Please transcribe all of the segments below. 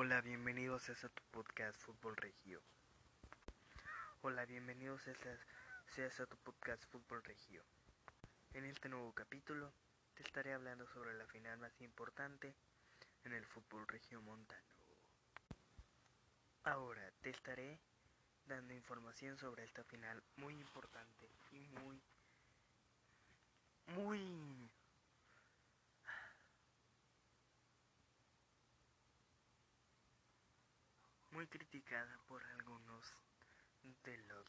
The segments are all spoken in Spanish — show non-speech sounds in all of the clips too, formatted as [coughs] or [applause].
Hola, bienvenidos a este tu podcast Fútbol Regio. Hola, bienvenidos a este, a tu podcast Fútbol Regio. En este nuevo capítulo te estaré hablando sobre la final más importante en el fútbol regio montano. Ahora te estaré dando información sobre esta final muy importante y muy muy muy criticada por algunos de los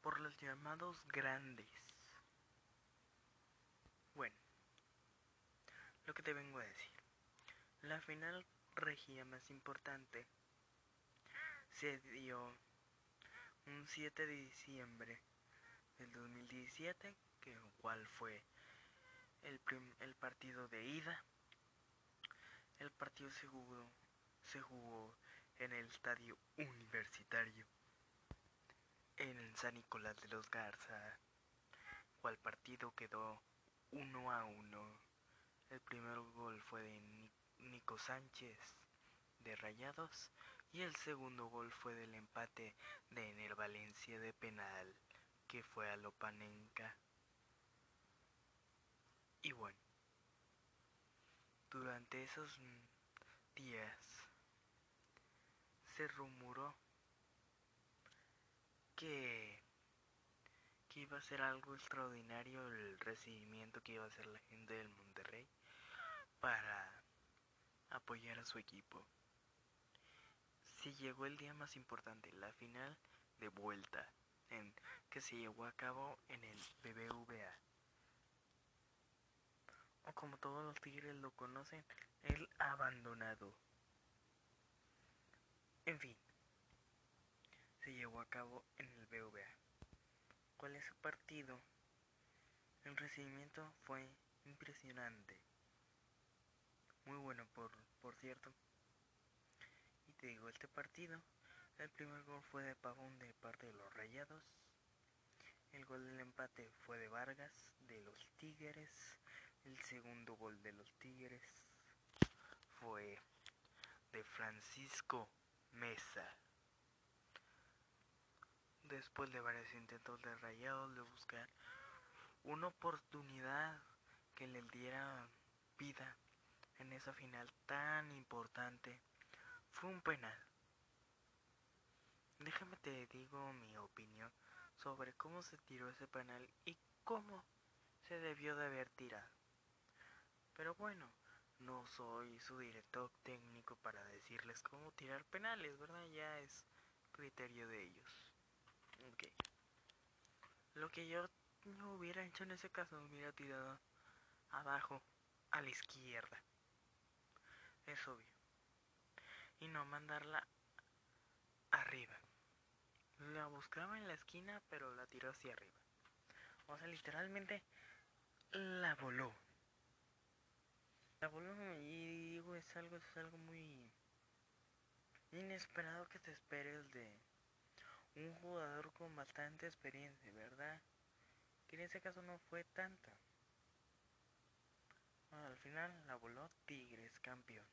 por los llamados grandes. Bueno, lo que te vengo a decir. La final regia más importante se dio un 7 de diciembre del 2017, que cual fue el, el partido de ida. El partido se se jugó en el estadio universitario en San Nicolás de los Garza, cual partido quedó 1 a 1. El primer gol fue de Nico Sánchez de Rayados y el segundo gol fue del empate de Ener Valencia de penal que fue a Lopanenka. Y bueno, durante esos días se rumoró que, que iba a ser algo extraordinario el recibimiento que iba a hacer la gente del Monterrey para apoyar a su equipo. Se llegó el día más importante, la final de vuelta, en, que se llevó a cabo en el BBVA. O como todos los tigres lo conocen, el abandonado. En fin, se llevó a cabo en el BVA. ¿Cuál es su partido? El recibimiento fue impresionante. Muy bueno, por, por cierto. Y te digo, este partido, el primer gol fue de Pavón de parte de los Rayados. El gol del empate fue de Vargas, de los Tigres. El segundo gol de los Tigres fue de Francisco Mesa. Después de varios intentos de Rayados de buscar una oportunidad que le diera vida en esa final tan importante fue un penal. Déjame te digo mi opinión sobre cómo se tiró ese penal y cómo se debió de haber tirado. Pero bueno, no soy su director técnico para decirles cómo tirar penales, ¿verdad? Ya es criterio de ellos. Ok. Lo que yo no hubiera hecho en ese caso, hubiera tirado abajo, a la izquierda. Es obvio. Y no mandarla arriba. La buscaba en la esquina, pero la tiró hacia arriba. O sea, literalmente la voló. Voló y digo, es algo, es algo muy inesperado que te esperes de un jugador con bastante experiencia, ¿verdad? Que en ese caso no fue tanta. al final la voló Tigres campeón.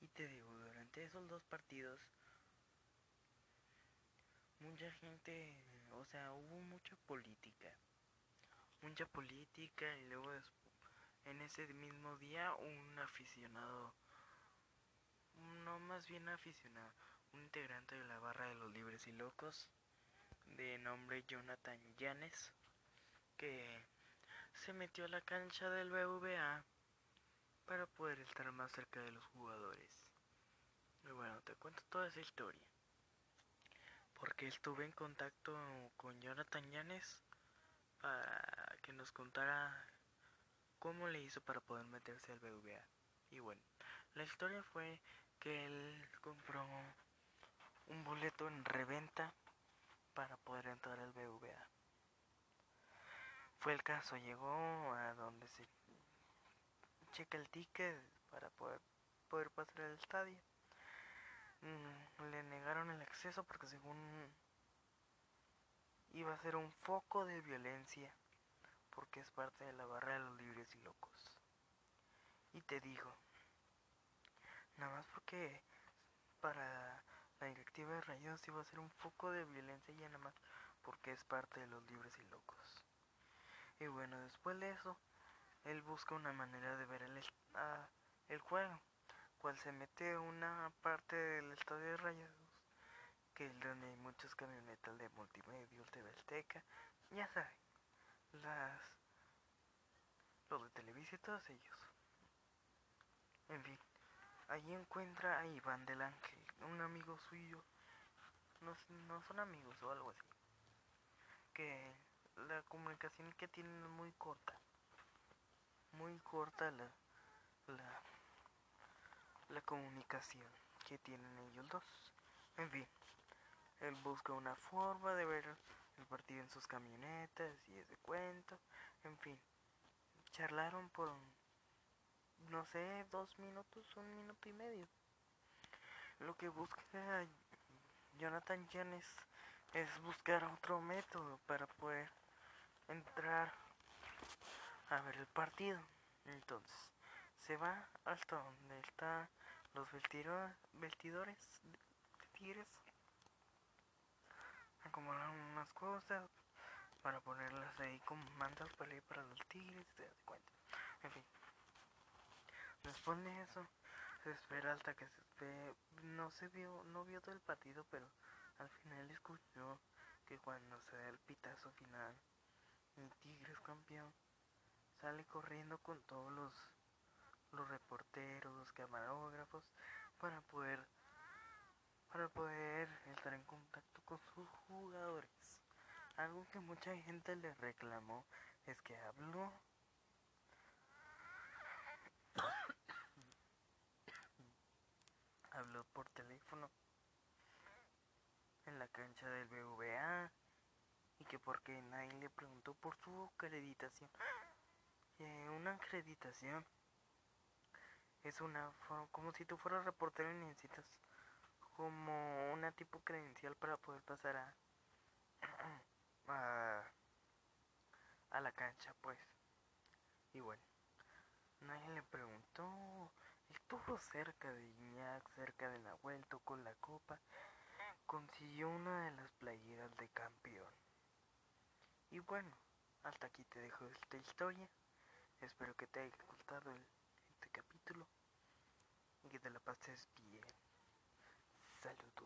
Y te digo, durante esos dos partidos, mucha gente, o sea, hubo mucha política. Política y luego en ese mismo día un aficionado no más bien aficionado, un integrante de la barra de los libres y locos de nombre Jonathan Yanes que se metió a la cancha del BVA para poder estar más cerca de los jugadores. Y bueno, te cuento toda esa historia. Porque estuve en contacto con Jonathan Yanes que nos contara cómo le hizo para poder meterse al BVA. Y bueno, la historia fue que él compró un boleto en reventa para poder entrar al BVA. Fue el caso, llegó a donde se checa el ticket para poder, poder pasar al estadio. Mm, le negaron el acceso porque según iba a ser un foco de violencia porque es parte de la barra de los libres y locos. te digo, nada más porque para la directiva de Rayos iba a ser un foco de violencia y nada más porque es parte de los libres y locos. Y bueno, después de eso, él busca una manera de ver el, ah, el juego, cual se mete una parte del estadio de Rayados, que es donde hay muchos camionetas de multimedia, de ya saben, las los de Televisa y todos ellos. En fin, ahí encuentra a Iván del Ángel, un amigo suyo, no, no son amigos o algo así, que la comunicación que tienen es muy corta, muy corta la, la, la comunicación que tienen ellos dos. En fin, él busca una forma de ver el partido en sus camionetas y ese cuento, en fin, charlaron por no sé, dos minutos, un minuto y medio. Lo que busca Jonathan Janes es buscar otro método para poder entrar a ver el partido. Entonces, se va hasta donde están los vestidores de tigres. Acomodar unas cosas para ponerlas ahí como mantas para ir para los tigres, te das cuenta. En fin. Después de eso, se espera hasta que se ve, no se vio, no vio todo el partido, pero al final escuchó que cuando se da el pitazo final, el Tigres campeón sale corriendo con todos los, los reporteros, los camarógrafos, para poder para poder estar en contacto con sus jugadores. Algo que mucha gente le reclamó es que habló [coughs] habló por teléfono en la cancha del BVA y que porque nadie le preguntó por su acreditación. Eh, una acreditación es una como si tú fueras reportero y necesitas como una tipo credencial para poder pasar a [clears throat] a, a la cancha pues. Y bueno nadie le preguntó. Estuvo cerca de Iñak cerca de Nahuel con la copa consiguió una de las playeras de campeón. Y bueno hasta aquí te dejo esta historia. Espero que te haya gustado el, este capítulo y que te la pases bien saludo.